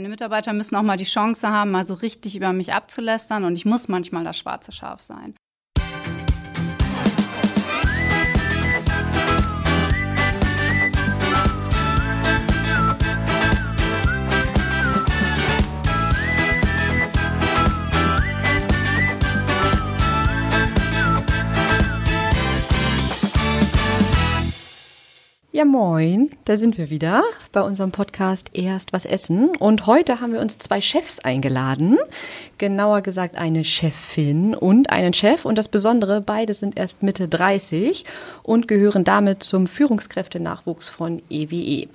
Meine Mitarbeiter müssen auch mal die Chance haben, mal so richtig über mich abzulästern und ich muss manchmal das schwarze Schaf sein. Ja, moin, da sind wir wieder bei unserem Podcast Erst was essen. Und heute haben wir uns zwei Chefs eingeladen. Genauer gesagt eine Chefin und einen Chef. Und das Besondere, beide sind erst Mitte 30 und gehören damit zum Führungskräftenachwuchs von EWE.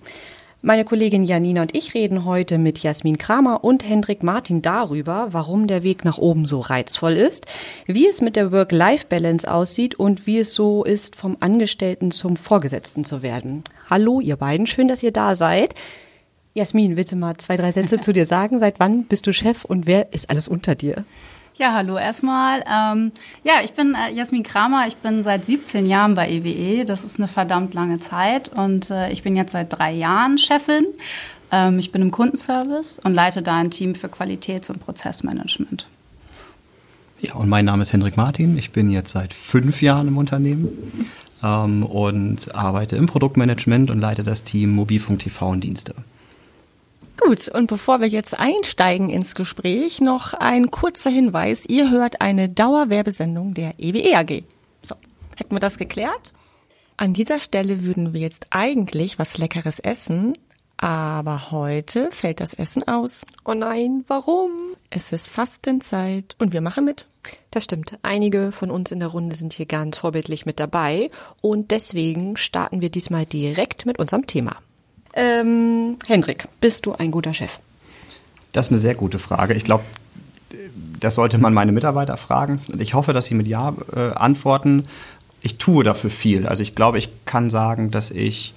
Meine Kollegin Janina und ich reden heute mit Jasmin Kramer und Hendrik Martin darüber, warum der Weg nach oben so reizvoll ist, wie es mit der Work-Life-Balance aussieht und wie es so ist, vom Angestellten zum Vorgesetzten zu werden. Hallo, ihr beiden, schön, dass ihr da seid. Jasmin, willst du mal zwei, drei Sätze zu dir sagen? Seit wann bist du Chef und wer ist alles unter dir? Ja, hallo erstmal. Ähm, ja, ich bin äh, Jasmin Kramer. Ich bin seit 17 Jahren bei EWE. Das ist eine verdammt lange Zeit. Und äh, ich bin jetzt seit drei Jahren Chefin. Ähm, ich bin im Kundenservice und leite da ein Team für Qualitäts- und Prozessmanagement. Ja, und mein Name ist Hendrik Martin. Ich bin jetzt seit fünf Jahren im Unternehmen ähm, und arbeite im Produktmanagement und leite das Team Mobilfunk TV und Dienste. Gut, und bevor wir jetzt einsteigen ins Gespräch, noch ein kurzer Hinweis. Ihr hört eine Dauerwerbesendung der EWE AG. So, hätten wir das geklärt? An dieser Stelle würden wir jetzt eigentlich was Leckeres essen, aber heute fällt das Essen aus. Oh nein, warum? Es ist Fastenzeit und wir machen mit. Das stimmt. Einige von uns in der Runde sind hier ganz vorbildlich mit dabei und deswegen starten wir diesmal direkt mit unserem Thema. Ähm, Hendrik, bist du ein guter Chef? Das ist eine sehr gute Frage. Ich glaube, das sollte man meine Mitarbeiter fragen. Ich hoffe, dass sie mit Ja äh, antworten. Ich tue dafür viel. Also ich glaube, ich kann sagen, dass ich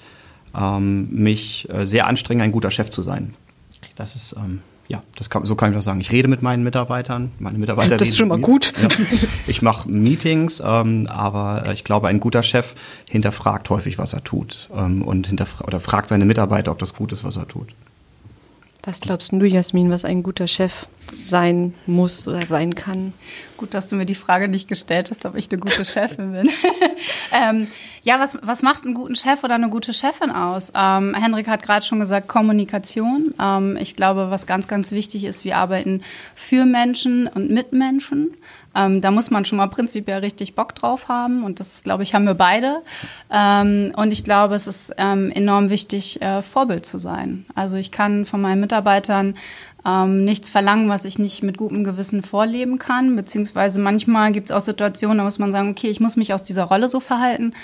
ähm, mich äh, sehr anstrenge, ein guter Chef zu sein. Das ist ähm, ja, das kann, so kann ich das sagen. Ich rede mit meinen Mitarbeitern. Meine Mitarbeiter das ist schon mal gut. Ja. Ich mache Meetings, ähm, aber ich glaube, ein guter Chef hinterfragt häufig, was er tut ähm, und hinterfra oder fragt seine Mitarbeiter, ob das gut ist, was er tut. Was glaubst du, Jasmin, was ein guter Chef sein muss oder sein kann? Gut, dass du mir die Frage nicht gestellt hast, ob ich eine gute Chefin bin. ähm, ja, was, was macht einen guten Chef oder eine gute Chefin aus? Ähm, Henrik hat gerade schon gesagt, Kommunikation. Ähm, ich glaube, was ganz, ganz wichtig ist, wir arbeiten für Menschen und mit Menschen. Ähm, da muss man schon mal prinzipiell richtig Bock drauf haben und das, glaube ich, haben wir beide. Ähm, und ich glaube, es ist ähm, enorm wichtig, äh, Vorbild zu sein. Also ich kann von meinen Mitarbeitern ähm, nichts verlangen, was ich nicht mit gutem Gewissen vorleben kann. Beziehungsweise manchmal gibt es auch Situationen, da muss man sagen, okay, ich muss mich aus dieser Rolle so verhalten.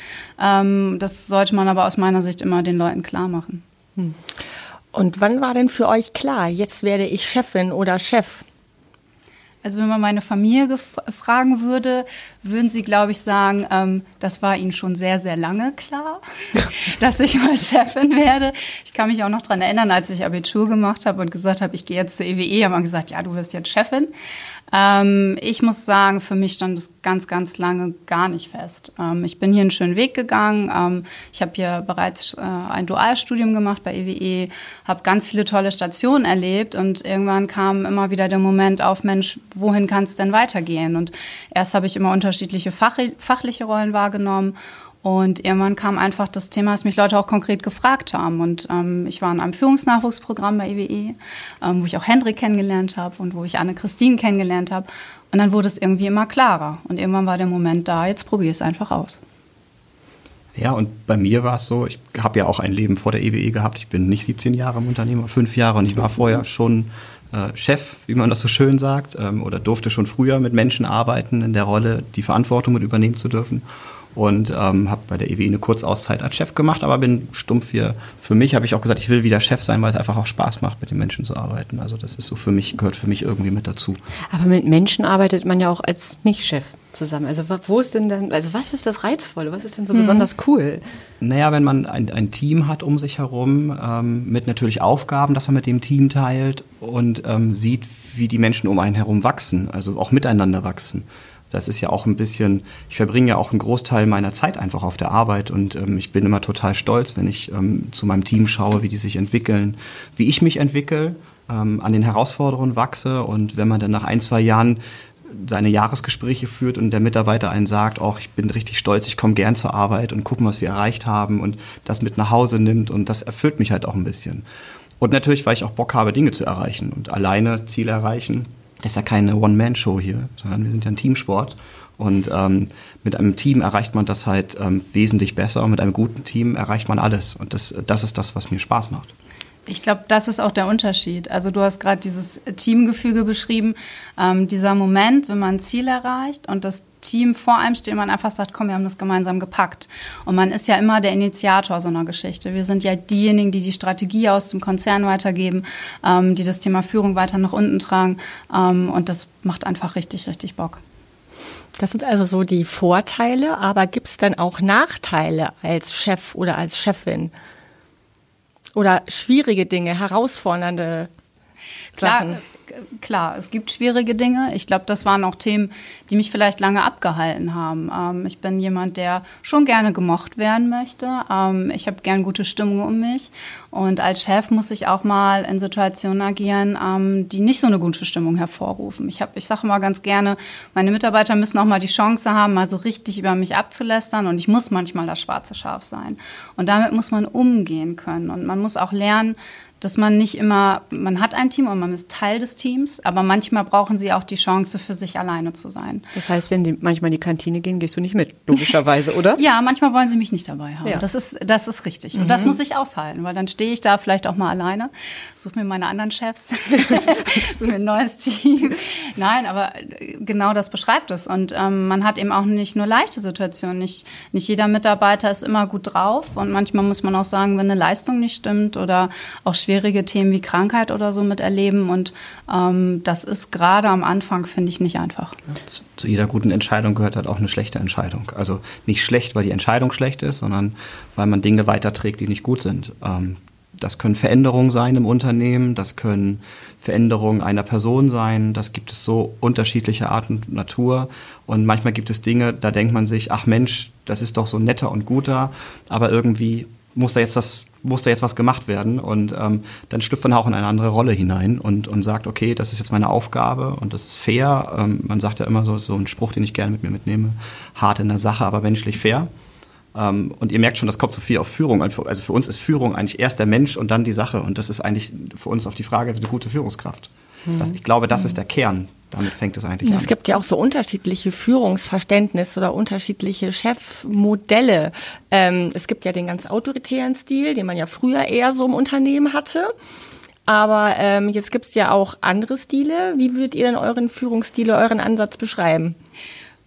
Ähm, das sollte man aber aus meiner Sicht immer den Leuten klar machen. Hm. Und wann war denn für euch klar, jetzt werde ich Chefin oder Chef? Also wenn man meine Familie fragen würde, würden sie, glaube ich, sagen, ähm, das war ihnen schon sehr, sehr lange klar, dass ich mal Chefin werde. Ich kann mich auch noch dran erinnern, als ich Abitur gemacht habe und gesagt habe, ich gehe jetzt zur EWE, haben wir gesagt, ja, du wirst jetzt Chefin. Ähm, ich muss sagen, für mich stand es ganz, ganz lange gar nicht fest. Ähm, ich bin hier einen schönen Weg gegangen. Ähm, ich habe hier bereits äh, ein Dualstudium gemacht bei EWE, habe ganz viele tolle Stationen erlebt und irgendwann kam immer wieder der Moment auf, Mensch, wohin kann es denn weitergehen? Und erst habe ich immer unterschiedliche Fach, fachliche Rollen wahrgenommen und irgendwann kam einfach das Thema, dass mich Leute auch konkret gefragt haben. Und ähm, ich war in einem Führungsnachwuchsprogramm bei EWE, e, ähm, wo ich auch Hendrik kennengelernt habe und wo ich Anne-Christine kennengelernt habe. Und dann wurde es irgendwie immer klarer. Und irgendwann war der Moment da, jetzt probiere ich es einfach aus. Ja, und bei mir war es so, ich habe ja auch ein Leben vor der EWE e gehabt. Ich bin nicht 17 Jahre im Unternehmen, fünf Jahre. Und ich war vorher schon äh, Chef, wie man das so schön sagt, ähm, oder durfte schon früher mit Menschen arbeiten in der Rolle, die Verantwortung mit übernehmen zu dürfen und ähm, habe bei der EWI eine Kurzauszeit als Chef gemacht, aber bin stumpf hier. Für mich habe ich auch gesagt, ich will wieder Chef sein, weil es einfach auch Spaß macht, mit den Menschen zu arbeiten. Also das ist so für mich, gehört für mich irgendwie mit dazu. Aber mit Menschen arbeitet man ja auch als Nicht-Chef zusammen. Also wo ist denn dann, also was ist das Reizvolle? Was ist denn so mhm. besonders cool? Naja, wenn man ein, ein Team hat um sich herum, ähm, mit natürlich Aufgaben, dass man mit dem Team teilt und ähm, sieht, wie die Menschen um einen herum wachsen, also auch miteinander wachsen das ist ja auch ein bisschen, ich verbringe ja auch einen Großteil meiner Zeit einfach auf der Arbeit und ähm, ich bin immer total stolz, wenn ich ähm, zu meinem Team schaue, wie die sich entwickeln, wie ich mich entwickle ähm, an den Herausforderungen wachse und wenn man dann nach ein, zwei Jahren seine Jahresgespräche führt und der Mitarbeiter einen sagt, auch ich bin richtig stolz, ich komme gern zur Arbeit und gucken, was wir erreicht haben und das mit nach Hause nimmt und das erfüllt mich halt auch ein bisschen. Und natürlich, weil ich auch Bock habe, Dinge zu erreichen und alleine Ziele erreichen. Das ist ja keine One-Man-Show hier, sondern wir sind ja ein Teamsport. Und ähm, mit einem Team erreicht man das halt ähm, wesentlich besser und mit einem guten Team erreicht man alles. Und das, das ist das, was mir Spaß macht. Ich glaube, das ist auch der Unterschied. Also du hast gerade dieses Teamgefüge beschrieben, ähm, dieser Moment, wenn man ein Ziel erreicht und das Team vor einem steht man einfach sagt, komm, wir haben das gemeinsam gepackt. Und man ist ja immer der Initiator so einer Geschichte. Wir sind ja diejenigen, die die Strategie aus dem Konzern weitergeben, ähm, die das Thema Führung weiter nach unten tragen. Ähm, und das macht einfach richtig, richtig Bock. Das sind also so die Vorteile, aber gibt es dann auch Nachteile als Chef oder als Chefin? Oder schwierige Dinge, herausfordernde Sachen? Klar, es gibt schwierige Dinge. Ich glaube, das waren auch Themen, die mich vielleicht lange abgehalten haben. Ähm, ich bin jemand, der schon gerne gemocht werden möchte. Ähm, ich habe gern gute Stimmung um mich. Und als Chef muss ich auch mal in Situationen agieren, ähm, die nicht so eine gute Stimmung hervorrufen. Ich, ich sage mal ganz gerne, meine Mitarbeiter müssen auch mal die Chance haben, mal so richtig über mich abzulästern. Und ich muss manchmal das schwarze Schaf sein. Und damit muss man umgehen können. Und man muss auch lernen, dass man nicht immer, man hat ein Team und man ist Teil des Teams, aber manchmal brauchen sie auch die Chance, für sich alleine zu sein. Das heißt, wenn die manchmal in die Kantine gehen, gehst du nicht mit, logischerweise, oder? ja, manchmal wollen sie mich nicht dabei haben. Ja. Das, ist, das ist richtig. Mhm. Und das mhm. muss ich aushalten, weil dann stehe ich da vielleicht auch mal alleine, suche mir meine anderen Chefs, suche mir ein neues Team. Nein, aber genau das beschreibt es. Und ähm, man hat eben auch nicht nur leichte Situationen. Nicht, nicht jeder Mitarbeiter ist immer gut drauf und manchmal muss man auch sagen, wenn eine Leistung nicht stimmt oder auch schwierig schwierige Themen wie Krankheit oder so miterleben. Und ähm, das ist gerade am Anfang, finde ich, nicht einfach. Zu jeder guten Entscheidung gehört halt auch eine schlechte Entscheidung. Also nicht schlecht, weil die Entscheidung schlecht ist, sondern weil man Dinge weiterträgt, die nicht gut sind. Ähm, das können Veränderungen sein im Unternehmen, das können Veränderungen einer Person sein, das gibt es so unterschiedliche Arten und Natur. Und manchmal gibt es Dinge, da denkt man sich, ach Mensch, das ist doch so netter und guter, aber irgendwie muss da jetzt was, muss da jetzt was gemacht werden. Und ähm, dann schlüpft man auch in eine andere Rolle hinein und, und sagt, okay, das ist jetzt meine Aufgabe und das ist fair. Ähm, man sagt ja immer so, so ein Spruch, den ich gerne mit mir mitnehme, hart in der Sache, aber menschlich fair. Ähm, und ihr merkt schon, das kommt so viel auf Führung. Also für uns ist Führung eigentlich erst der Mensch und dann die Sache. Und das ist eigentlich für uns auf die Frage, eine gute Führungskraft. Mhm. Ich glaube, das ist der Kern damit fängt es eigentlich an. Es gibt ja auch so unterschiedliche Führungsverständnisse oder unterschiedliche Chefmodelle. Ähm, es gibt ja den ganz autoritären Stil, den man ja früher eher so im Unternehmen hatte. Aber ähm, jetzt gibt es ja auch andere Stile. Wie würdet ihr denn euren Führungsstil, euren Ansatz beschreiben?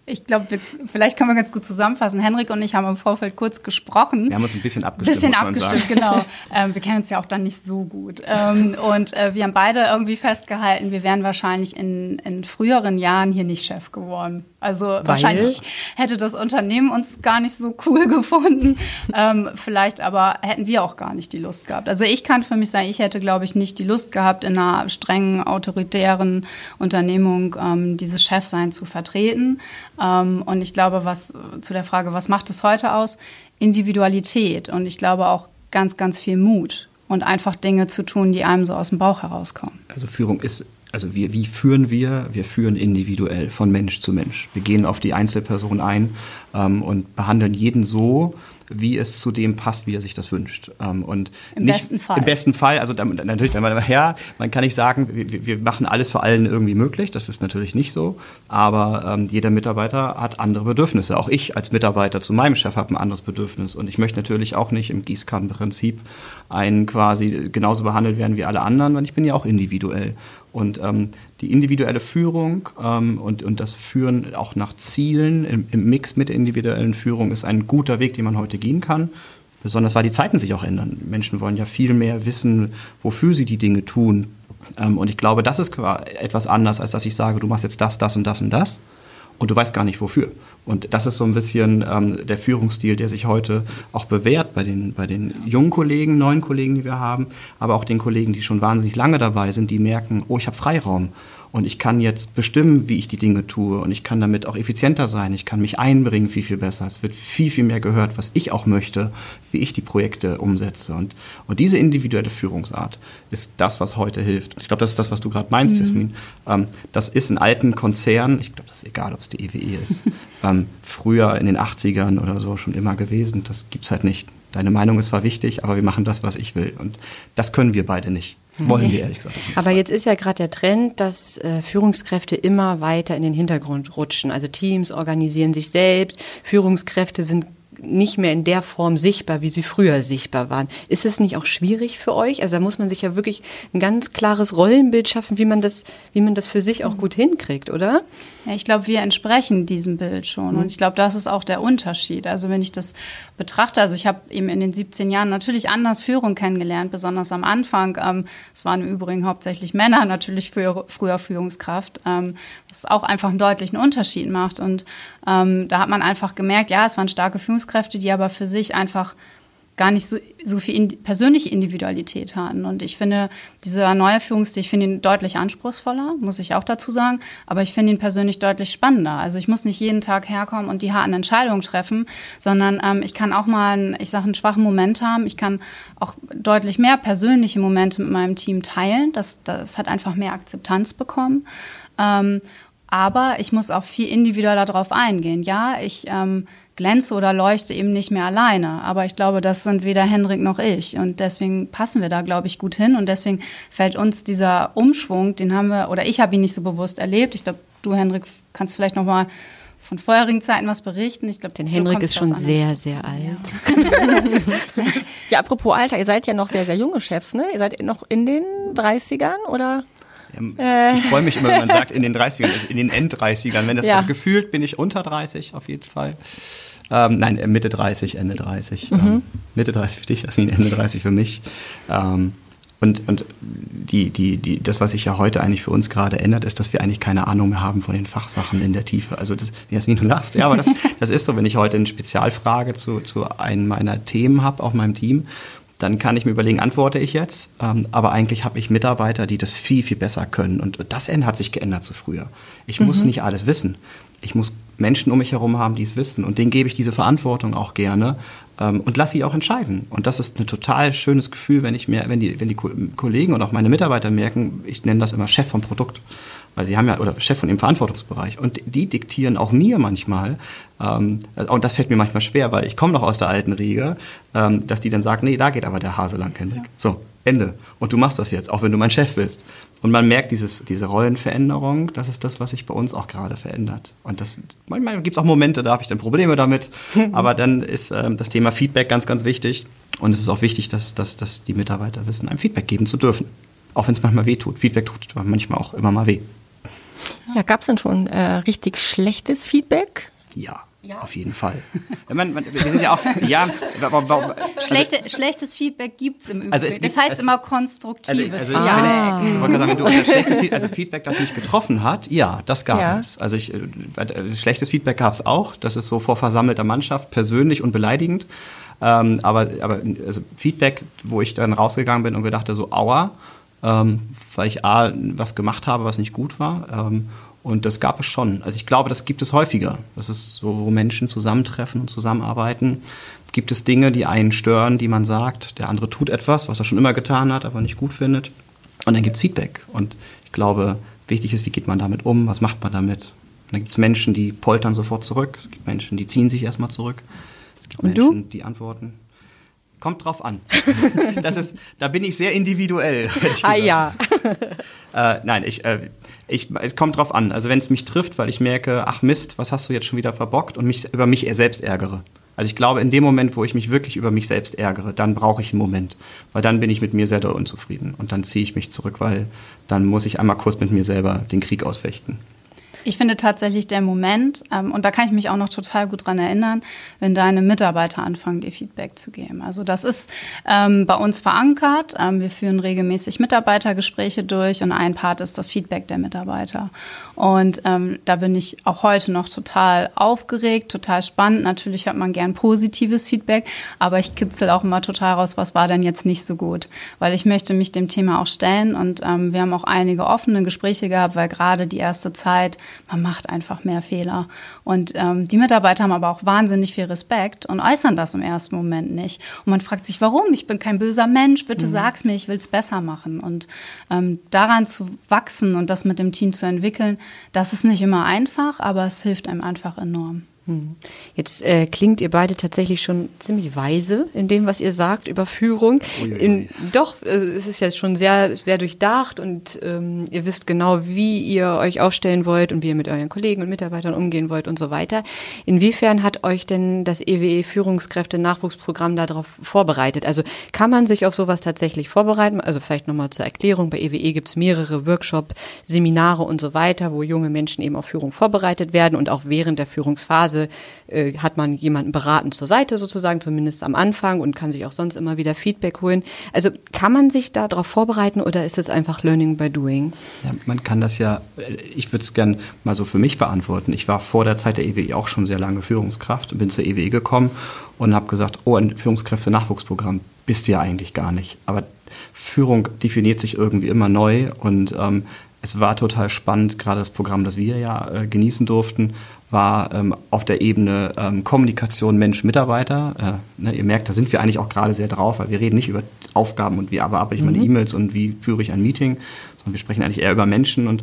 Ich glaube, vielleicht können wir ganz gut zusammenfassen. Henrik und ich haben im Vorfeld kurz gesprochen. Wir haben uns ein bisschen abgestimmt. Bisschen abgestimmt, genau. Ähm, wir kennen uns ja auch dann nicht so gut. Ähm, und äh, wir haben beide irgendwie festgehalten, wir wären wahrscheinlich in, in früheren Jahren hier nicht Chef geworden. Also Weil? wahrscheinlich hätte das Unternehmen uns gar nicht so cool gefunden. ähm, vielleicht aber hätten wir auch gar nicht die Lust gehabt. Also ich kann für mich sagen, ich hätte, glaube ich, nicht die Lust gehabt, in einer strengen, autoritären Unternehmung ähm, dieses Chefsein zu vertreten. Ähm, und ich glaube, was zu der Frage, was macht es heute aus? Individualität und ich glaube auch ganz, ganz viel Mut und einfach Dinge zu tun, die einem so aus dem Bauch herauskommen. Also Führung ist also wir, wie führen wir? Wir führen individuell von Mensch zu Mensch. Wir gehen auf die Einzelperson ein ähm, und behandeln jeden so, wie es zu dem passt, wie er sich das wünscht. Ähm, und Im nicht, besten Fall. Im besten Fall, also dann, natürlich, dann, ja, man kann nicht sagen, wir, wir, machen alles für allen irgendwie möglich, das ist natürlich nicht so, aber ähm, jeder Mitarbeiter hat andere Bedürfnisse. Auch ich als Mitarbeiter zu meinem Chef habe ein anderes Bedürfnis und ich möchte natürlich auch nicht im Gießkannenprinzip einen quasi genauso behandelt werden wie alle anderen, weil ich bin ja auch individuell. Und ähm, die individuelle Führung ähm, und, und das Führen auch nach Zielen im, im, Mix mit der individuellen Führung ist ein guter Weg, den man heute gehen kann. Besonders weil die Zeiten sich auch ändern. Menschen wollen ja viel mehr wissen, wofür sie die Dinge tun. Ähm, und ich glaube, das ist etwas anders, als dass ich sage, du machst jetzt das, das und das und das und du weißt gar nicht wofür. Und das ist so ein bisschen ähm, der Führungsstil, der sich heute auch bewährt bei den, bei den jungen Kollegen, neuen Kollegen, die wir haben, aber auch den Kollegen, die schon wahnsinnig lange dabei sind, die merken, oh, ich habe Freiraum. Und ich kann jetzt bestimmen, wie ich die Dinge tue und ich kann damit auch effizienter sein, ich kann mich einbringen viel, viel besser. Es wird viel, viel mehr gehört, was ich auch möchte, wie ich die Projekte umsetze. Und, und diese individuelle Führungsart ist das, was heute hilft. Ich glaube, das ist das, was du gerade meinst, mhm. Jasmin. Ähm, das ist in alten Konzernen, ich glaube, das ist egal, ob es die EWE e ist, ähm, früher in den 80ern oder so schon immer gewesen. Das gibt es halt nicht. Deine Meinung ist zwar wichtig, aber wir machen das, was ich will. Und das können wir beide nicht. Wollen wir ehrlich gesagt. Aber jetzt ist ja gerade der Trend, dass äh, Führungskräfte immer weiter in den Hintergrund rutschen. Also Teams organisieren sich selbst, Führungskräfte sind nicht mehr in der Form sichtbar, wie sie früher sichtbar waren. Ist es nicht auch schwierig für euch? Also da muss man sich ja wirklich ein ganz klares Rollenbild schaffen, wie man das, wie man das für sich auch gut hinkriegt, oder? Ja, ich glaube, wir entsprechen diesem Bild schon. Mhm. Und ich glaube, das ist auch der Unterschied. Also wenn ich das betrachte, also ich habe eben in den 17 Jahren natürlich anders Führung kennengelernt, besonders am Anfang. Ähm, es waren im Übrigen hauptsächlich Männer, natürlich früher, früher Führungskraft, ähm, was auch einfach einen deutlichen Unterschied macht. Und ähm, da hat man einfach gemerkt, ja, es waren starke Führungskräfte, die aber für sich einfach gar nicht so, so viel in, persönliche Individualität hatten. Und ich finde, dieser neue Führungsstil, ich finde ihn deutlich anspruchsvoller, muss ich auch dazu sagen, aber ich finde ihn persönlich deutlich spannender. Also ich muss nicht jeden Tag herkommen und die harten Entscheidungen treffen, sondern ähm, ich kann auch mal, einen, ich sage, einen schwachen Moment haben. Ich kann auch deutlich mehr persönliche Momente mit meinem Team teilen. Das, das hat einfach mehr Akzeptanz bekommen. Ähm, aber ich muss auch viel individueller darauf eingehen. Ja, ich ähm, glänze oder leuchte eben nicht mehr alleine. Aber ich glaube, das sind weder Henrik noch ich. Und deswegen passen wir da, glaube ich, gut hin. Und deswegen fällt uns dieser Umschwung, den haben wir, oder ich habe ihn nicht so bewusst erlebt. Ich glaube, du, Henrik, kannst vielleicht noch mal von vorherigen Zeiten was berichten. Ich glaube, denn Henrik ist schon sehr, sehr alt. Ja. ja, apropos Alter, ihr seid ja noch sehr, sehr junge Chefs, ne? Ihr seid noch in den 30ern oder? Ja, ich freue mich immer, wenn man sagt in den 30ern, also in den End-30ern. Wenn das ja. also gefühlt bin ich unter 30 auf jeden Fall. Ähm, nein, Mitte 30, Ende 30. Mhm. Ähm, Mitte 30 für dich, Jasmin, Ende 30 für mich. Ähm, und, und die, die, die, das, was sich ja heute eigentlich für uns gerade ändert, ist, dass wir eigentlich keine Ahnung mehr haben von den Fachsachen in der Tiefe. Also das, Jasmin, du lachst, ja, aber das, das ist so, wenn ich heute eine Spezialfrage zu, zu einem meiner Themen habe, auf meinem Team, dann kann ich mir überlegen, antworte ich jetzt. Ähm, aber eigentlich habe ich Mitarbeiter, die das viel, viel besser können. Und das hat sich geändert zu früher. Ich mhm. muss nicht alles wissen. Ich muss Menschen um mich herum haben, die es wissen. Und denen gebe ich diese Verantwortung auch gerne ähm, und lasse sie auch entscheiden. Und das ist ein total schönes Gefühl, wenn ich mir, wenn die, wenn die Kollegen und auch meine Mitarbeiter merken, ich nenne das immer Chef vom Produkt. Weil sie haben ja, oder Chef von dem Verantwortungsbereich. Und die diktieren auch mir manchmal, ähm, und das fällt mir manchmal schwer, weil ich komme noch aus der alten Riege, ähm, dass die dann sagen, nee, da geht aber der Hase lang, Hendrik. Ja. So, Ende. Und du machst das jetzt, auch wenn du mein Chef bist. Und man merkt dieses, diese Rollenveränderung, das ist das, was sich bei uns auch gerade verändert. Und das, manchmal gibt es auch Momente, da habe ich dann Probleme damit. aber dann ist ähm, das Thema Feedback ganz, ganz wichtig. Und es ist auch wichtig, dass, dass, dass die Mitarbeiter wissen, einem Feedback geben zu dürfen. Auch wenn es manchmal weh tut. Feedback tut manchmal auch immer mal weh. Ja, gab es denn schon äh, richtig schlechtes Feedback? Ja. Ja. Auf jeden Fall. Man, man, wir sind ja auch, ja, also, Schlechte, schlechtes Feedback gibt es im Übrigen. Also es gibt, das heißt es, immer konstruktives also, also ja. Wenn, ich sagen, wenn du schlechtes Feedback, also Feedback, das mich getroffen hat, ja, das gab ja. es. Also ich, äh, äh, schlechtes Feedback gab es auch. Das ist so vor versammelter Mannschaft, persönlich und beleidigend. Ähm, aber aber also Feedback, wo ich dann rausgegangen bin und gedacht so, aua, ähm, weil ich A, was gemacht habe, was nicht gut war. Ähm, und das gab es schon. Also ich glaube, das gibt es häufiger. Das ist so, wo Menschen zusammentreffen und zusammenarbeiten. Gibt es Dinge, die einen stören, die man sagt, der andere tut etwas, was er schon immer getan hat, aber nicht gut findet. Und dann gibt es Feedback. Und ich glaube, wichtig ist, wie geht man damit um, was macht man damit. Und dann gibt es Menschen, die poltern sofort zurück. Es gibt Menschen, die ziehen sich erstmal zurück. Es gibt und Menschen, du? die antworten. Kommt drauf an. Das ist, da bin ich sehr individuell. Ah ja. äh, nein, ich, äh, ich, es kommt drauf an. Also wenn es mich trifft, weil ich merke, ach Mist, was hast du jetzt schon wieder verbockt und mich über mich selbst ärgere. Also ich glaube, in dem Moment, wo ich mich wirklich über mich selbst ärgere, dann brauche ich einen Moment, weil dann bin ich mit mir sehr doll unzufrieden und dann ziehe ich mich zurück, weil dann muss ich einmal kurz mit mir selber den Krieg ausfechten. Ich finde tatsächlich der Moment, ähm, und da kann ich mich auch noch total gut dran erinnern, wenn deine Mitarbeiter anfangen, dir Feedback zu geben. Also das ist ähm, bei uns verankert. Ähm, wir führen regelmäßig Mitarbeitergespräche durch und ein Part ist das Feedback der Mitarbeiter. Und ähm, da bin ich auch heute noch total aufgeregt, total spannend. Natürlich hat man gern positives Feedback, aber ich kitzel auch immer total raus, was war denn jetzt nicht so gut. Weil ich möchte mich dem Thema auch stellen und ähm, wir haben auch einige offene Gespräche gehabt, weil gerade die erste Zeit, man macht einfach mehr Fehler. Und ähm, die Mitarbeiter haben aber auch wahnsinnig viel Respekt und äußern das im ersten Moment nicht. Und man fragt sich, warum? Ich bin kein böser Mensch, bitte mhm. sag's mir, ich will's besser machen. Und ähm, daran zu wachsen und das mit dem Team zu entwickeln, das ist nicht immer einfach, aber es hilft einem einfach enorm. Hm. Jetzt äh, klingt ihr beide tatsächlich schon ziemlich weise in dem, was ihr sagt über Führung. In, doch, äh, es ist ja schon sehr, sehr durchdacht und ähm, ihr wisst genau, wie ihr euch aufstellen wollt und wie ihr mit euren Kollegen und Mitarbeitern umgehen wollt und so weiter. Inwiefern hat euch denn das EWE Führungskräfte-Nachwuchsprogramm darauf vorbereitet? Also kann man sich auf sowas tatsächlich vorbereiten? Also vielleicht nochmal zur Erklärung. Bei EWE gibt es mehrere Workshop, Seminare und so weiter, wo junge Menschen eben auf Führung vorbereitet werden und auch während der Führungsphase Weise äh, hat man jemanden beraten zur Seite sozusagen, zumindest am Anfang und kann sich auch sonst immer wieder Feedback holen. Also kann man sich da darauf vorbereiten oder ist es einfach Learning by Doing? Ja, man kann das ja, ich würde es gerne mal so für mich beantworten. Ich war vor der Zeit der EWE auch schon sehr lange Führungskraft bin zur EWE gekommen und habe gesagt, oh, ein Führungskräfte-Nachwuchsprogramm bist du ja eigentlich gar nicht. Aber Führung definiert sich irgendwie immer neu und ähm, es war total spannend, gerade das Programm, das wir ja äh, genießen durften, war ähm, auf der Ebene ähm, Kommunikation Mensch-Mitarbeiter. Äh, ne, ihr merkt, da sind wir eigentlich auch gerade sehr drauf, weil wir reden nicht über Aufgaben und wie bearbeite ich meine mhm. E-Mails und wie führe ich ein Meeting, sondern wir sprechen eigentlich eher über Menschen und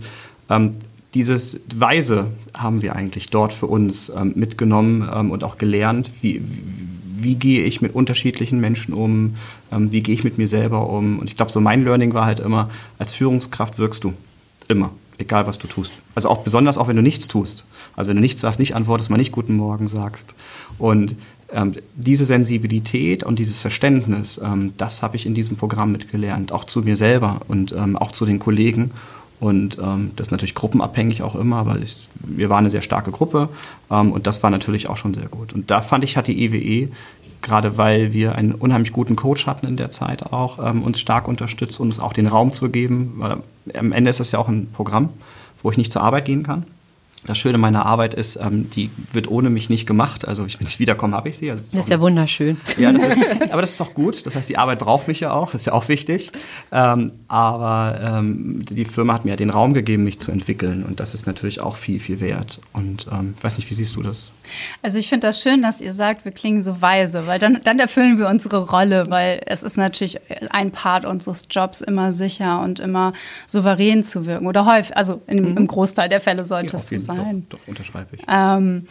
ähm, dieses Weise haben wir eigentlich dort für uns ähm, mitgenommen ähm, und auch gelernt, wie, wie gehe ich mit unterschiedlichen Menschen um, ähm, wie gehe ich mit mir selber um. Und ich glaube, so mein Learning war halt immer, als Führungskraft wirkst du immer egal was du tust. Also auch besonders auch wenn du nichts tust. Also wenn du nichts sagst, nicht antwortest, mal nicht guten Morgen sagst. Und ähm, diese Sensibilität und dieses Verständnis, ähm, das habe ich in diesem Programm mitgelernt, auch zu mir selber und ähm, auch zu den Kollegen. Und ähm, das ist natürlich gruppenabhängig auch immer, weil ich, wir waren eine sehr starke Gruppe ähm, und das war natürlich auch schon sehr gut. Und da fand ich, hat die EWE gerade weil wir einen unheimlich guten Coach hatten in der Zeit auch, ähm, uns stark unterstützt, uns auch den Raum zu geben, weil am Ende ist das ja auch ein Programm, wo ich nicht zur Arbeit gehen kann. Das Schöne meiner Arbeit ist, ähm, die wird ohne mich nicht gemacht. Also wenn ich wiederkomme, habe ich sie. Also das ist, das ist ja wunderschön. Ja, das ist, aber das ist auch gut. Das heißt, die Arbeit braucht mich ja auch. Das ist ja auch wichtig. Ähm, aber ähm, die Firma hat mir ja den Raum gegeben, mich zu entwickeln. Und das ist natürlich auch viel, viel wert. Und ähm, ich weiß nicht, wie siehst du das? Also ich finde das schön, dass ihr sagt, wir klingen so weise, weil dann, dann erfüllen wir unsere Rolle, weil es ist natürlich ein Part unseres Jobs, immer sicher und immer souverän zu wirken. Oder häufig, also im, mhm. im Großteil der Fälle sollte ja, es so sein. Doch, doch unterschreibe ich. Ähm,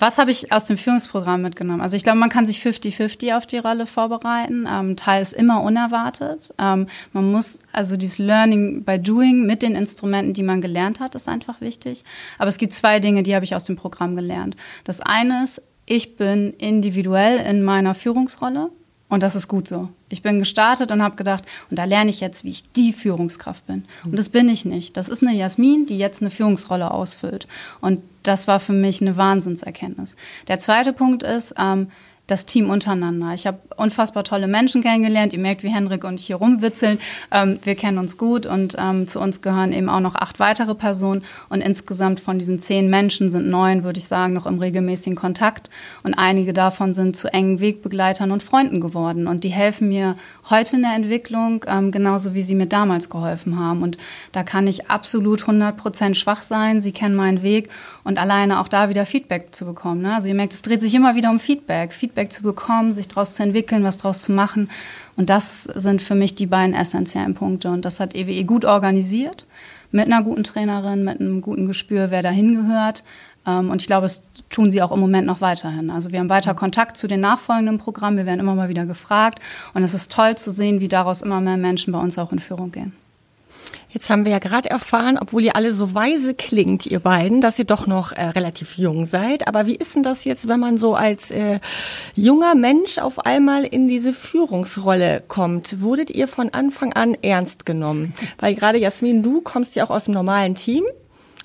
was habe ich aus dem Führungsprogramm mitgenommen? Also ich glaube, man kann sich 50-50 auf die Rolle vorbereiten. Ähm, Teil ist immer unerwartet. Ähm, man muss, also dieses Learning by Doing mit den Instrumenten, die man gelernt hat, ist einfach wichtig. Aber es gibt zwei Dinge, die habe ich aus dem Programm gelernt. Das eine ist, ich bin individuell in meiner Führungsrolle. Und das ist gut so. Ich bin gestartet und habe gedacht, und da lerne ich jetzt, wie ich die Führungskraft bin. Und das bin ich nicht. Das ist eine Jasmin, die jetzt eine Führungsrolle ausfüllt. Und das war für mich eine Wahnsinnserkenntnis. Der zweite Punkt ist, ähm, das Team untereinander. Ich habe unfassbar tolle Menschen kennengelernt. Ihr merkt, wie Henrik und ich hier rumwitzeln. Ähm, wir kennen uns gut und ähm, zu uns gehören eben auch noch acht weitere Personen. Und insgesamt von diesen zehn Menschen sind neun, würde ich sagen, noch im regelmäßigen Kontakt. Und einige davon sind zu engen Wegbegleitern und Freunden geworden. Und die helfen mir heute in der Entwicklung, ähm, genauso wie sie mir damals geholfen haben. Und da kann ich absolut 100 Prozent schwach sein. Sie kennen meinen Weg und alleine auch da wieder Feedback zu bekommen. Ne? Also ihr merkt, es dreht sich immer wieder um Feedback. Feedback zu bekommen, sich daraus zu entwickeln, was daraus zu machen. Und das sind für mich die beiden essentiellen Punkte. Und das hat EWE gut organisiert. Mit einer guten Trainerin, mit einem guten Gespür, wer dahin gehört. Ähm, und ich glaube, es tun sie auch im Moment noch weiterhin. Also wir haben weiter Kontakt zu den nachfolgenden Programmen. Wir werden immer mal wieder gefragt. Und es ist toll zu sehen, wie daraus immer mehr Menschen bei uns auch in Führung gehen. Jetzt haben wir ja gerade erfahren, obwohl ihr alle so weise klingt, ihr beiden, dass ihr doch noch äh, relativ jung seid. Aber wie ist denn das jetzt, wenn man so als äh, junger Mensch auf einmal in diese Führungsrolle kommt? Wurdet ihr von Anfang an ernst genommen? Weil gerade Jasmin, du kommst ja auch aus dem normalen Team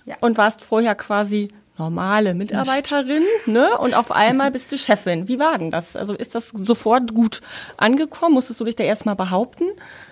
ja. und warst vorher quasi normale Mitarbeiterin, ne? Und auf einmal bist du Chefin. Wie war denn das? Also ist das sofort gut angekommen? Musstest du dich da erstmal behaupten?